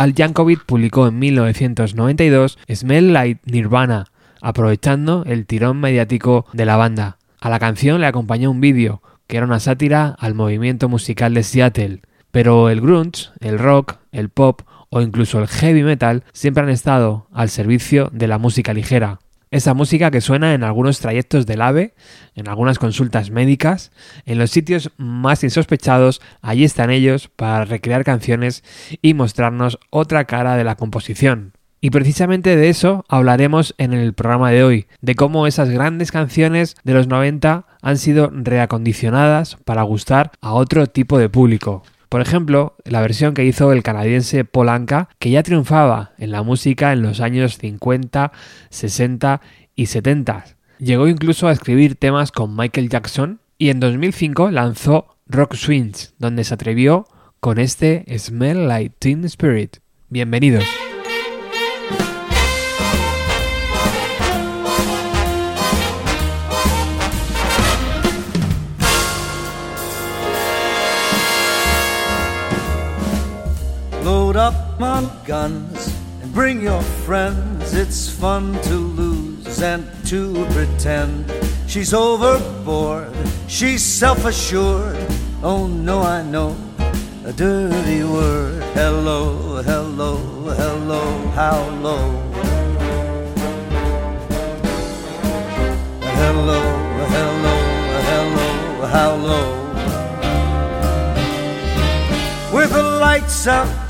Al Yankovic publicó en 1992 Smell Like Nirvana, aprovechando el tirón mediático de la banda. A la canción le acompañó un vídeo, que era una sátira al movimiento musical de Seattle. Pero el grunge, el rock, el pop o incluso el heavy metal siempre han estado al servicio de la música ligera. Esa música que suena en algunos trayectos del AVE, en algunas consultas médicas, en los sitios más insospechados, allí están ellos para recrear canciones y mostrarnos otra cara de la composición. Y precisamente de eso hablaremos en el programa de hoy, de cómo esas grandes canciones de los 90 han sido reacondicionadas para gustar a otro tipo de público. Por ejemplo, la versión que hizo el canadiense Polanca, que ya triunfaba en la música en los años 50, 60 y 70. Llegó incluso a escribir temas con Michael Jackson y en 2005 lanzó Rock Swings, donde se atrevió con este Smell Like Teen Spirit. Bienvenidos. On guns and bring your friends. It's fun to lose and to pretend. She's overboard, she's self assured. Oh no, I know a dirty word. Hello, hello, hello, how low? Hello, hello, hello, how low? With the lights out,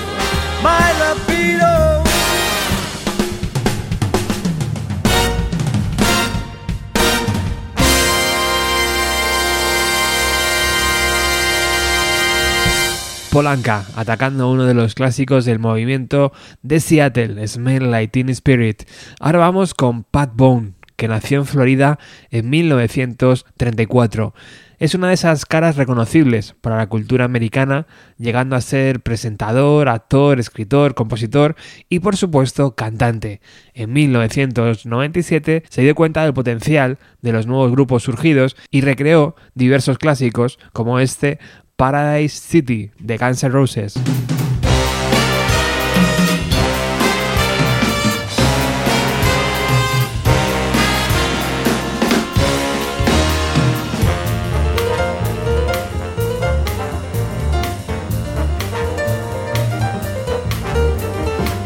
Polanca, atacando uno de los clásicos del movimiento de Seattle, Smell Like Teen Spirit. Ahora vamos con Pat Bone, que nació en Florida en 1934. Es una de esas caras reconocibles para la cultura americana, llegando a ser presentador, actor, escritor, compositor y por supuesto cantante. En 1997 se dio cuenta del potencial de los nuevos grupos surgidos y recreó diversos clásicos como este Paradise City de Guns N' Roses.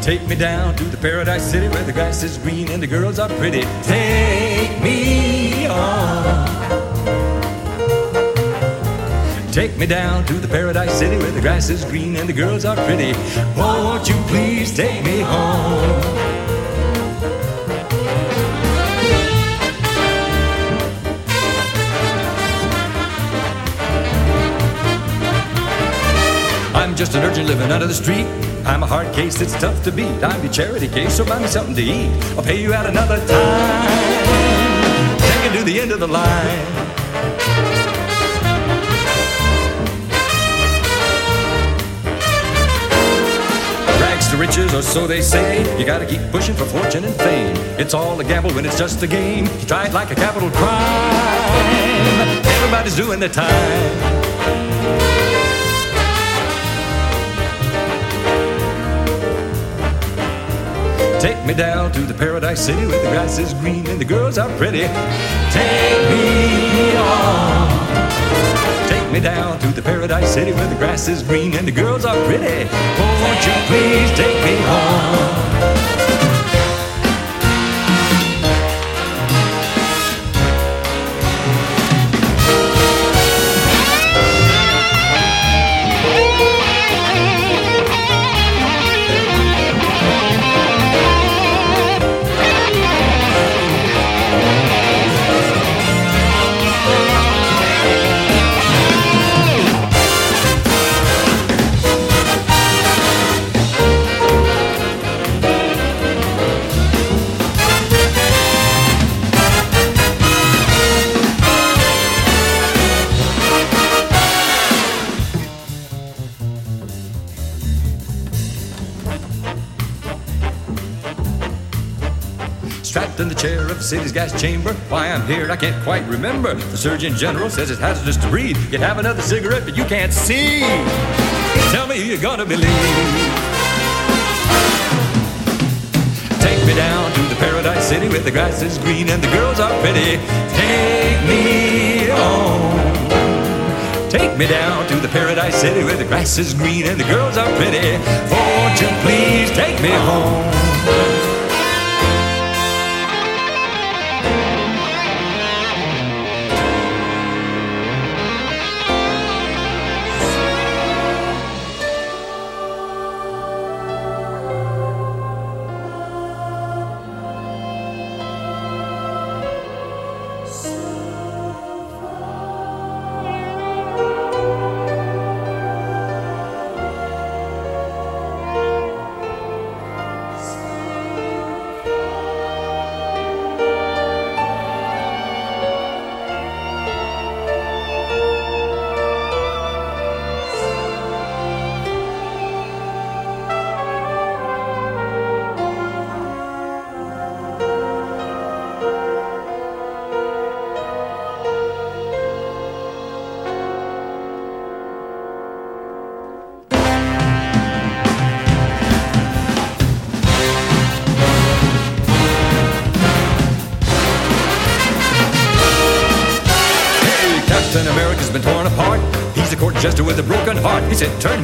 Take me down to the paradise city where the grass is green and the girls are pretty. Take me on. Take me down to the paradise city where the grass is green and the girls are pretty. Won't you please take me home? I'm just an urchin living under the street. I'm a hard case that's tough to beat. I'm your charity case, so buy me something to eat. I'll pay you out another time. Take it to the end of the line. To riches, or so they say. You gotta keep pushing for fortune and fame. It's all a gamble when it's just a game. You try it like a capital crime. Everybody's doing their time. Take me down to the paradise city where the grass is green and the girls are pretty. Take me on me down to the paradise city where the grass is green and the girls are pretty. Oh, won't you please take me home? Gas chamber. Why I'm here, I can't quite remember. The Surgeon General says it's hazardous to breathe. You'd have another cigarette, but you can't see. Tell me who you're gonna believe. Take me down to the paradise city where the grass is green and the girls are pretty. Take me home. Take me down to the paradise city where the grass is green and the girls are pretty. You please take me home?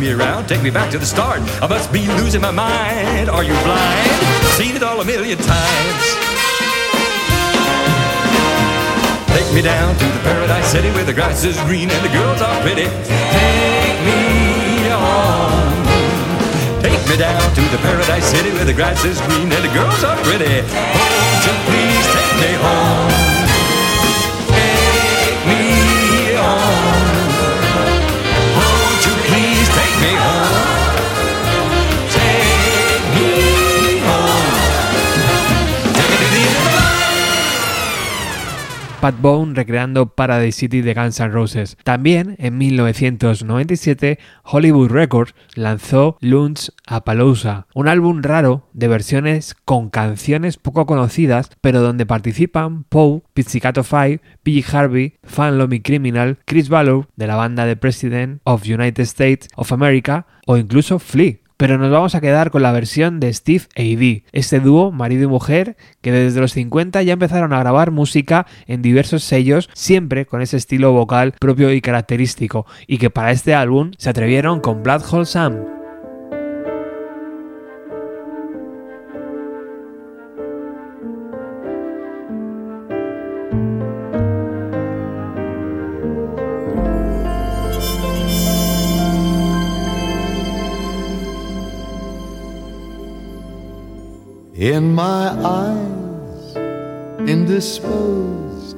Me around, take me back to the start. I must be losing my mind. Are you blind? Seen it all a million times. Take me down to the paradise city where the grass is green and the girls are pretty. Take me on. Take me down to the paradise city where the grass is green and the girls are pretty. Won't you please take me home? Pat Bone recreando Paradise City de Guns N' Roses. También, en 1997, Hollywood Records lanzó Lunch Appaloosa, un álbum raro de versiones con canciones poco conocidas, pero donde participan Poe, Pizzicato Five, P.G. Harvey, Fan Lomi Criminal, Chris Valor de la banda The President of United States of America o incluso Flea pero nos vamos a quedar con la versión de Steve A.D., este dúo marido y mujer que desde los 50 ya empezaron a grabar música en diversos sellos, siempre con ese estilo vocal propio y característico, y que para este álbum se atrevieron con Hole Sam. In my eyes, indisposed,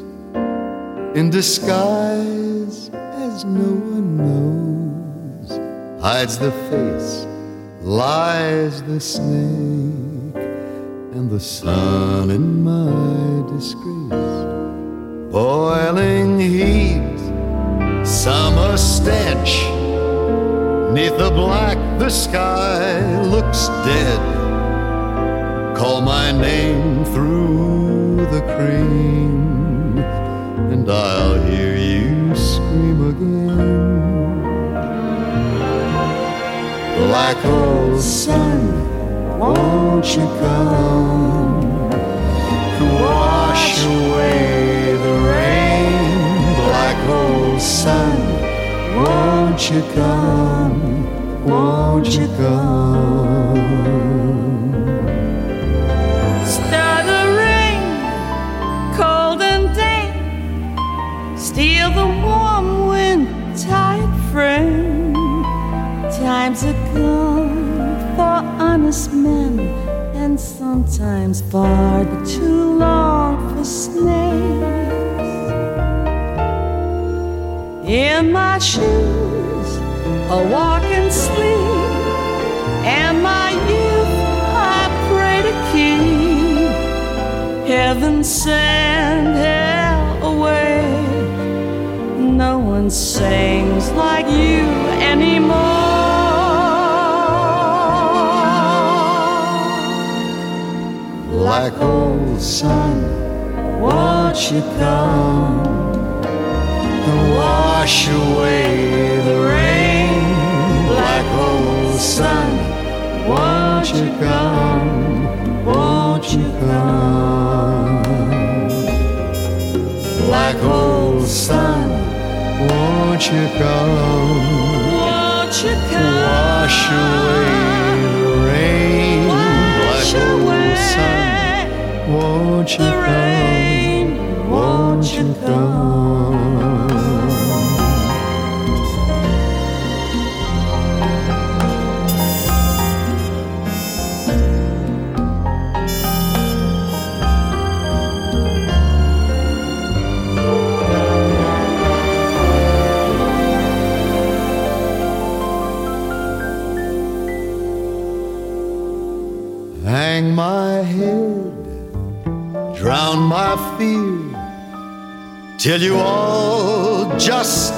in disguise as no one knows, hides the face, lies the snake, and the sun in my disgrace. Boiling heat, summer stench, neath the black, the sky looks dead call my name through the cream, and I'll hear you scream again. Black old sun, won't you come to wash away the rain? Black old sun, won't you come? Won't you come? Are gone for honest men, and sometimes far too long for snakes. In my shoes, I walk and sleep, and my youth I pray to keep. Heaven send hell away no one sings like you Black old sun, won't you come and wash away the rain? Black hole sun, won't you come? Won't you come? Black hole sun, won't you come? Won't you come? Wash away won't you the come? rain. Won't you come? Till you all just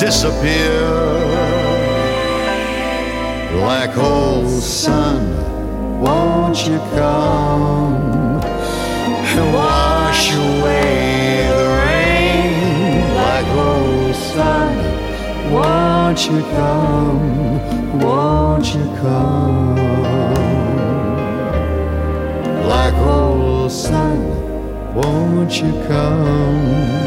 disappear. Black hole sun, won't you come and wash away the rain? Black hole sun, won't you come? Won't you come? Black hole sun, won't you come?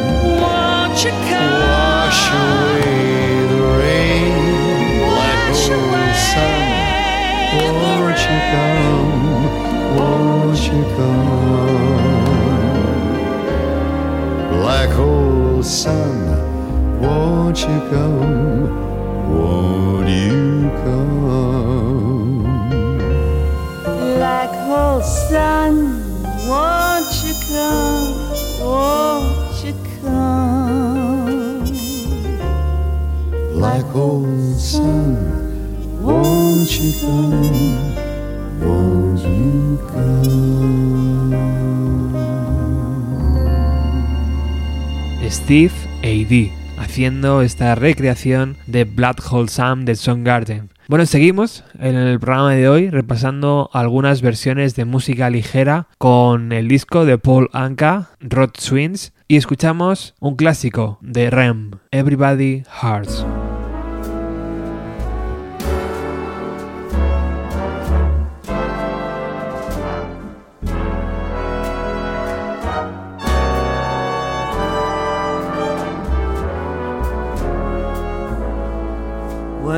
Come? Black hole sun, won't you come? Won't you come? Black hole sun, won't you come? Won't you come? Black hole sun, won't you come? Steve A.D. haciendo esta recreación de Black Hole Sun de Soundgarden. Bueno, seguimos en el programa de hoy repasando algunas versiones de música ligera con el disco de Paul Anka, Rod Swings, y escuchamos un clásico de Rem, Everybody Hearts.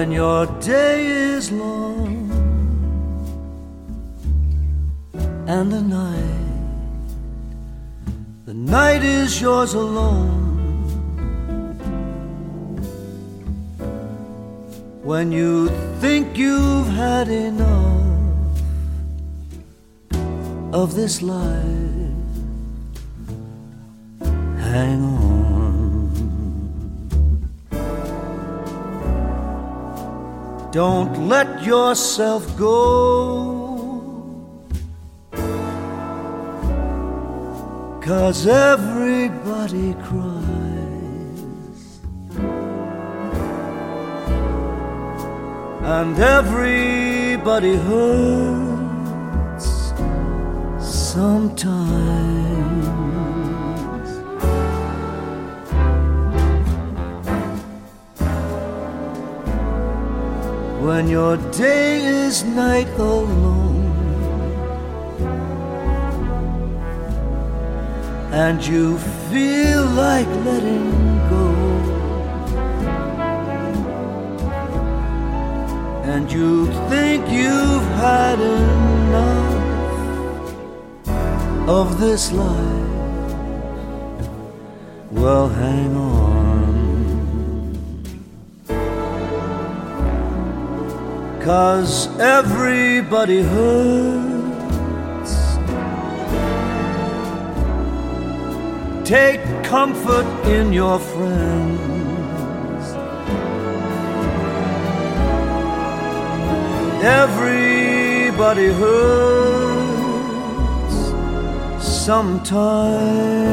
When your day is long and the night the night is yours alone. When you think you've had enough of this life hang on Don't let yourself go. Cause everybody cries. And everybody hurts sometimes. When your day is night alone. And you feel like letting go. And you think you've had enough of this life. Well hang on Cause everybody hurts. Take comfort in your friends. Everybody hurts sometimes.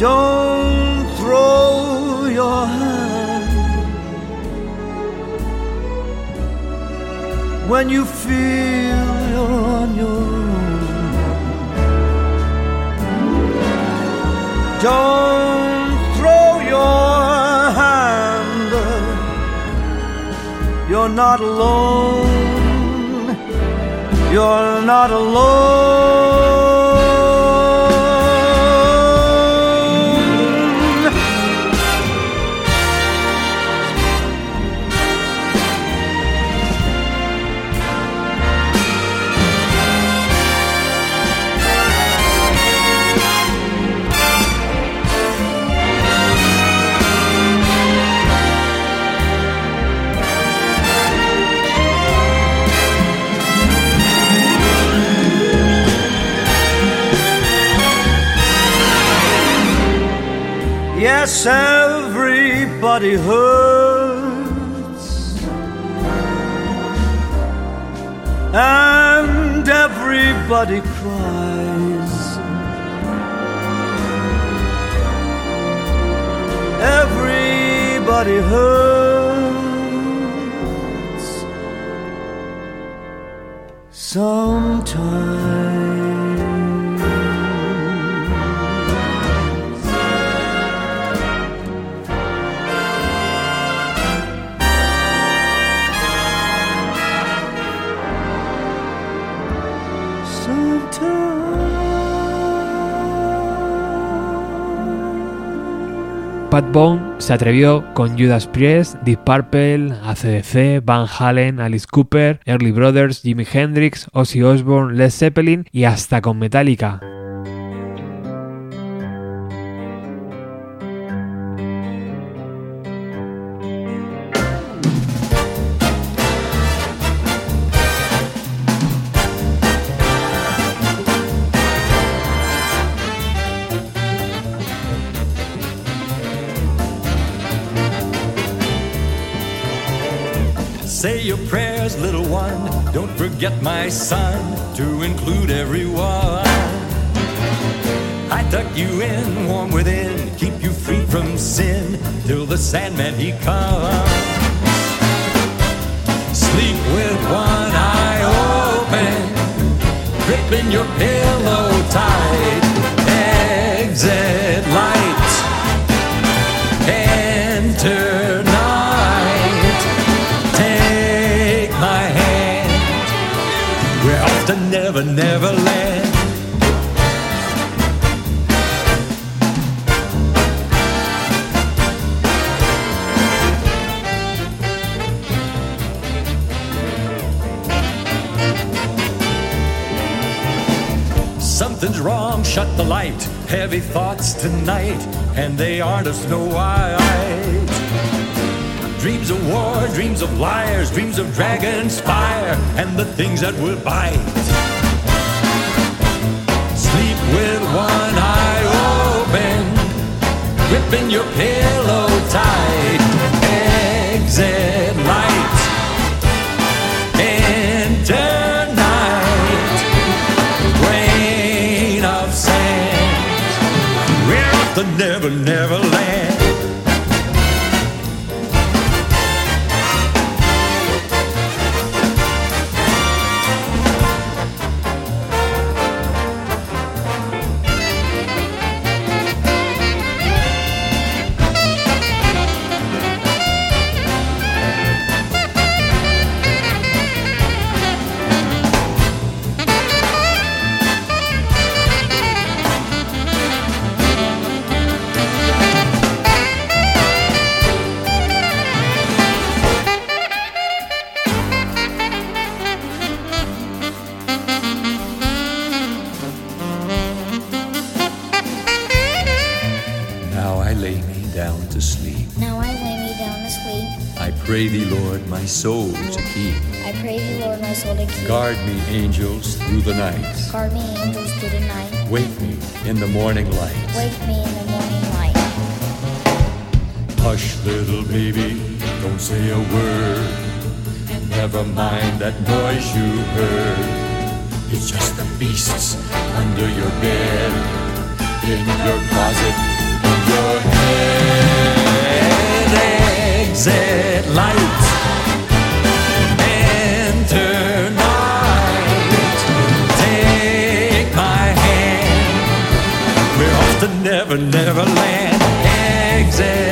Don't throw your hand when you feel you're on your own. Don't throw your hand, you're not alone. You're not alone. Yes, everybody hurts, and everybody cries. Everybody hurts sometimes. Pat Bone se atrevió con Judas Priest, Deep Purple, ACDC, Van Halen, Alice Cooper, Early Brothers, Jimi Hendrix, Ozzy Osbourne, Led Zeppelin y hasta con Metallica. Prayers, little one. Don't forget, my son, to include everyone. I tuck you in, warm within, keep you free from sin till the Sandman he comes. Sleep with one eye open, gripping your pillow tight. Exit Never Never Land. Something's wrong, shut the light. Heavy thoughts tonight, and they aren't of Snow White. Dreams of war, dreams of liars, dreams of dragon's fire, and the things that will bite. With one eye open, gripping your pillow tight. Exit light, enter night grain of sand. We're off to Never, Never Land. Soul to keep. I pray thee, Lord, my soul to keep. Guard me, angels, through the night. Guard me, angels, through the night. Wake me in the morning light. Wake me in the morning light. Hush, little baby, don't say a word. Never mind that noise you heard. It's just the beasts under your bed, in your closet, in your head. Exit light, never, never. Exit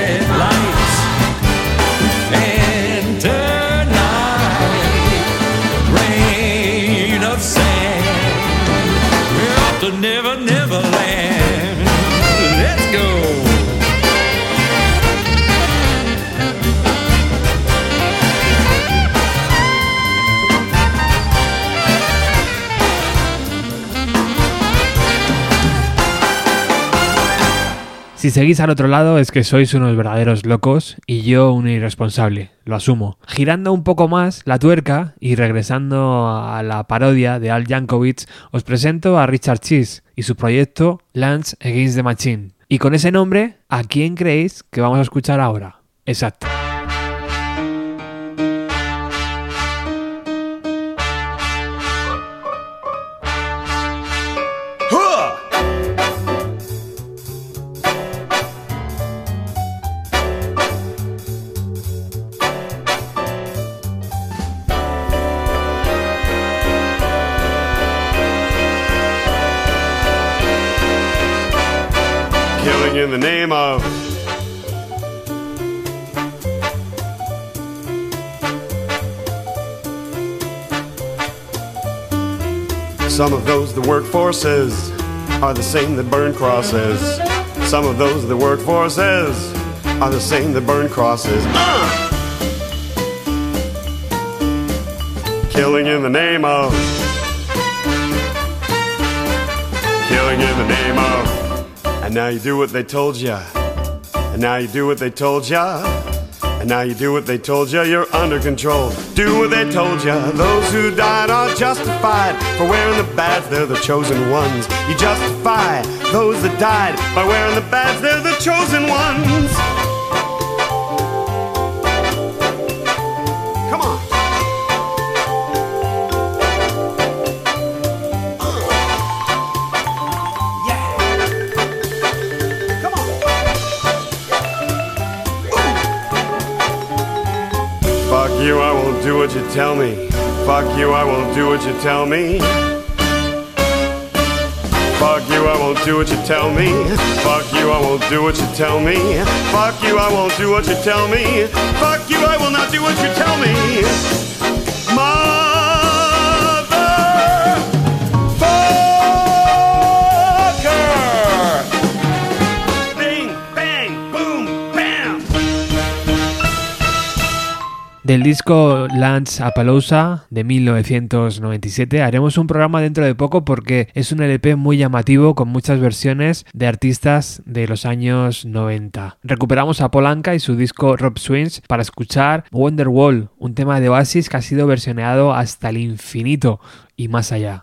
seguís al otro lado es que sois unos verdaderos locos y yo un irresponsable, lo asumo. Girando un poco más la tuerca y regresando a la parodia de Al Yankovic, os presento a Richard Cheese y su proyecto Lance Against the Machine. Y con ese nombre, ¿a quién creéis que vamos a escuchar ahora? Exacto. Some of those that work forces are the same that burn crosses. Some of those that work forces are the same that burn crosses. Uh! Killing in the name of. Killing in the name of. And now you do what they told ya. And now you do what they told ya. Now you do what they told ya. You're under control. Do what they told ya. Those who died are justified for wearing the badge. They're the chosen ones. You justify those that died by wearing the badge. They're the chosen ones. Tell me. Fuck you, I won't do what you tell me. Fuck you, I won't do what you tell me. Fuck you, I won't do what you tell me. Fuck you, I won't do what you tell me. Fuck you, I will not do what you tell me. Del disco Lance Appaloosa de 1997 haremos un programa dentro de poco porque es un LP muy llamativo con muchas versiones de artistas de los años 90. Recuperamos a Polanca y su disco Rob Swings para escuchar Wonderwall, un tema de Oasis que ha sido versioneado hasta el infinito y más allá.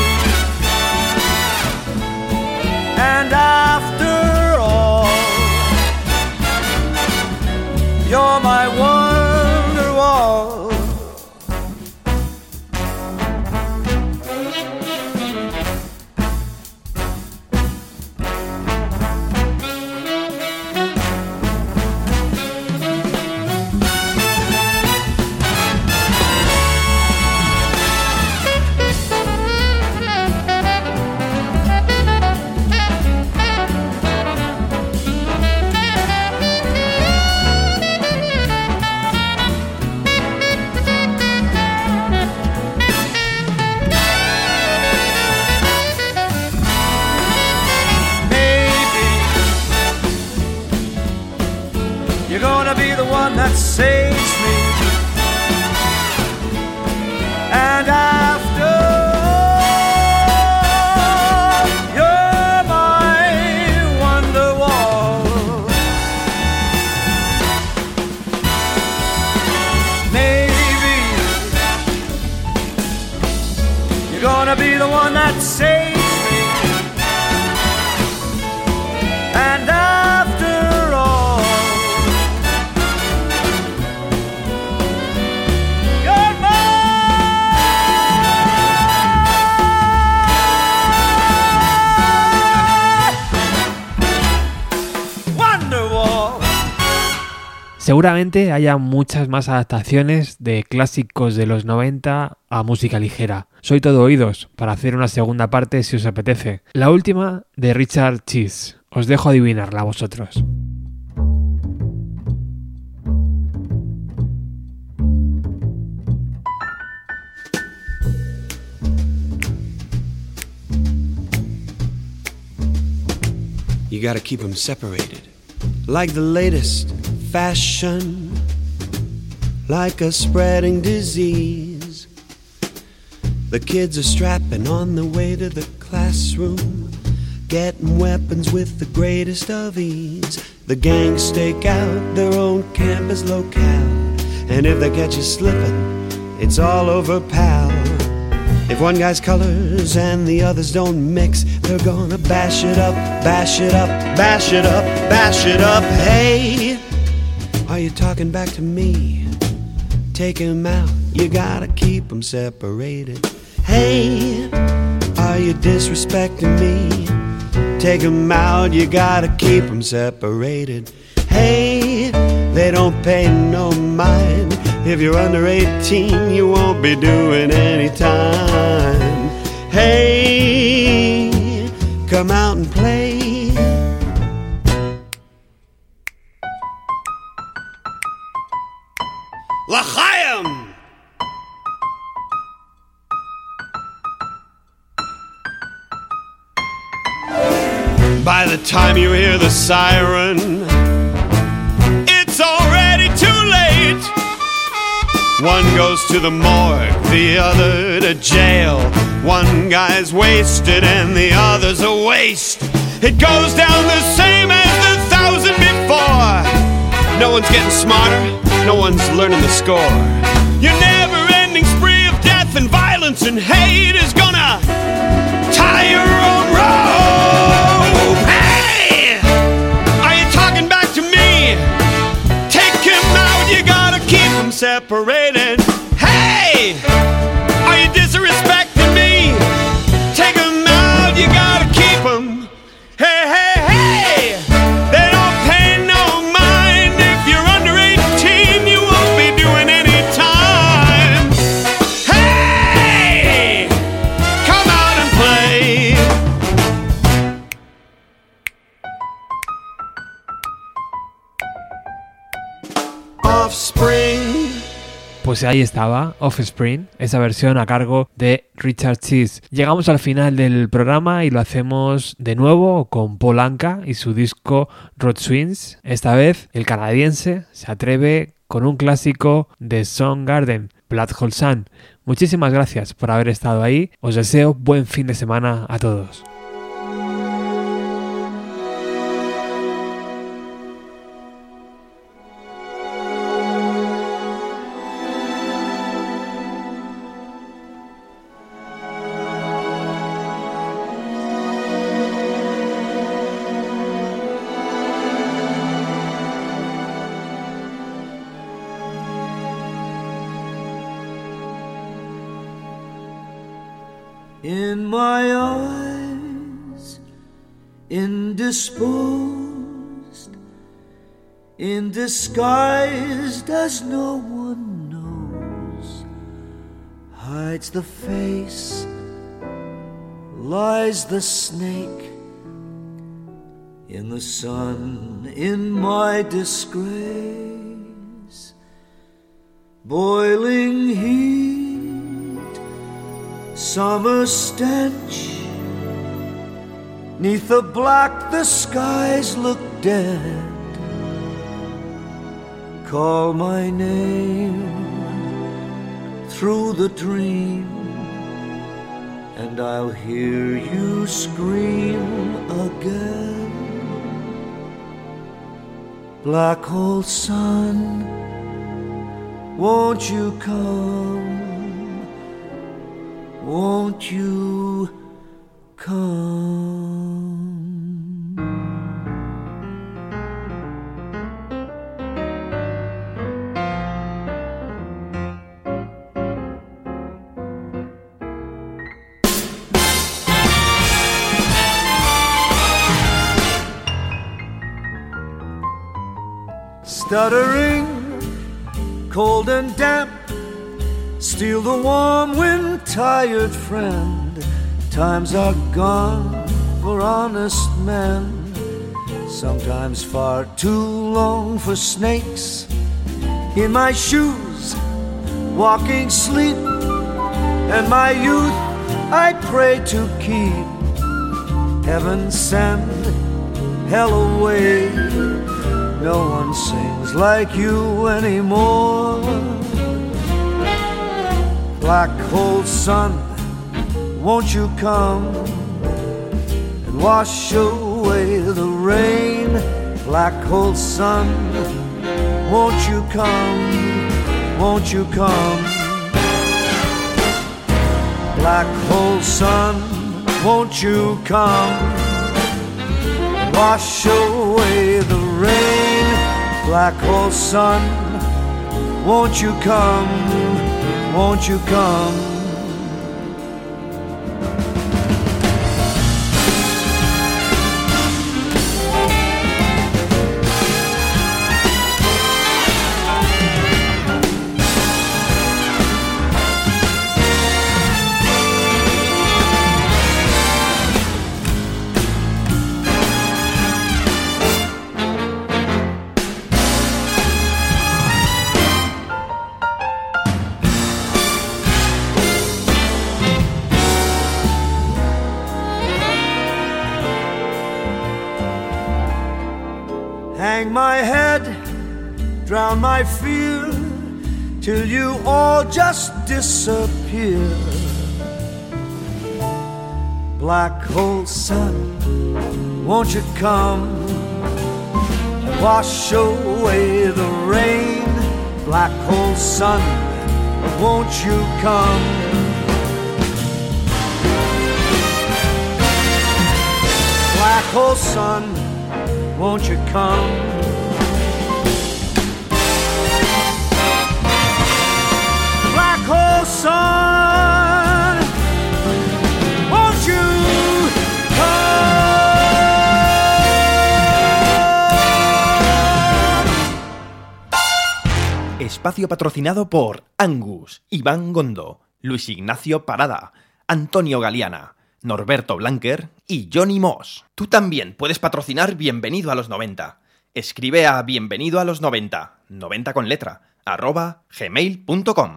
And after all, you're my wonder Seguramente haya muchas más adaptaciones de clásicos de los 90 a música ligera. Soy todo oídos para hacer una segunda parte si os apetece. La última de Richard Cheese. Os dejo adivinarla a vosotros. You gotta keep them separated. Like the latest fashion, like a spreading disease. The kids are strapping on the way to the classroom, getting weapons with the greatest of ease. The gangs stake out their own campus locale, and if they catch you slipping, it's all over, pal. If one guy's colors and the others don't mix, they're gonna bash it up, bash it up, bash it up, bash it up. Hey, you talking back to me? Take 'em out, you gotta keep keep 'em separated. Hey, are you disrespecting me? Take 'em out, you gotta keep keep 'em separated. Hey, they don't pay no mind. If you're under 18, you won't be doing any time. Hey, come out and play. By the time you hear the siren, it's already too late. One goes to the morgue, the other to jail. One guy's wasted and the other's a waste. It goes down the same as the thousand before. No one's getting smarter, no one's learning the score. Your never ending spree of death and violence and hate is gonna tie your own rope. Hey! Are you talking back to me? Take him out, you gotta keep him separated. Offspring. Pues ahí estaba, Offspring, esa versión a cargo de Richard Cheese. Llegamos al final del programa y lo hacemos de nuevo con Paul Anka y su disco Rod Swings. Esta vez el canadiense se atreve con un clásico de Soundgarden, Blood Hole Sun. Muchísimas gracias por haber estado ahí. Os deseo buen fin de semana a todos. Indisposed, indisguised as no one knows, hides the face, lies the snake in the sun, in my disgrace, boiling heat, summer stench. Neath the black, the skies look dead. Call my name through the dream, and I'll hear you scream again. Black hole sun, won't you come? Won't you come? Stuttering, cold and damp, steal the warm wind, tired friend. Times are gone for honest men, sometimes far too long for snakes. In my shoes, walking sleep, and my youth I pray to keep. Heaven send hell away. No one sings like you anymore. Black hole sun, won't you come and wash away the rain? Black hole sun, won't you come? Won't you come? Black hole sun, won't you come? Wash away black hole sun. Won't you come? Won't you come? Hang my head, drown my fear, till you all just disappear. Black hole sun, won't you come wash away the rain? Black hole sun, won't you come? Black hole sun, won't you come? Espacio patrocinado por Angus, Iván Gondo, Luis Ignacio Parada, Antonio Galeana, Norberto Blanquer y Johnny Moss. Tú también puedes patrocinar Bienvenido a los 90. Escribe a bienvenido a los 90, 90 con letra, arroba gmail.com.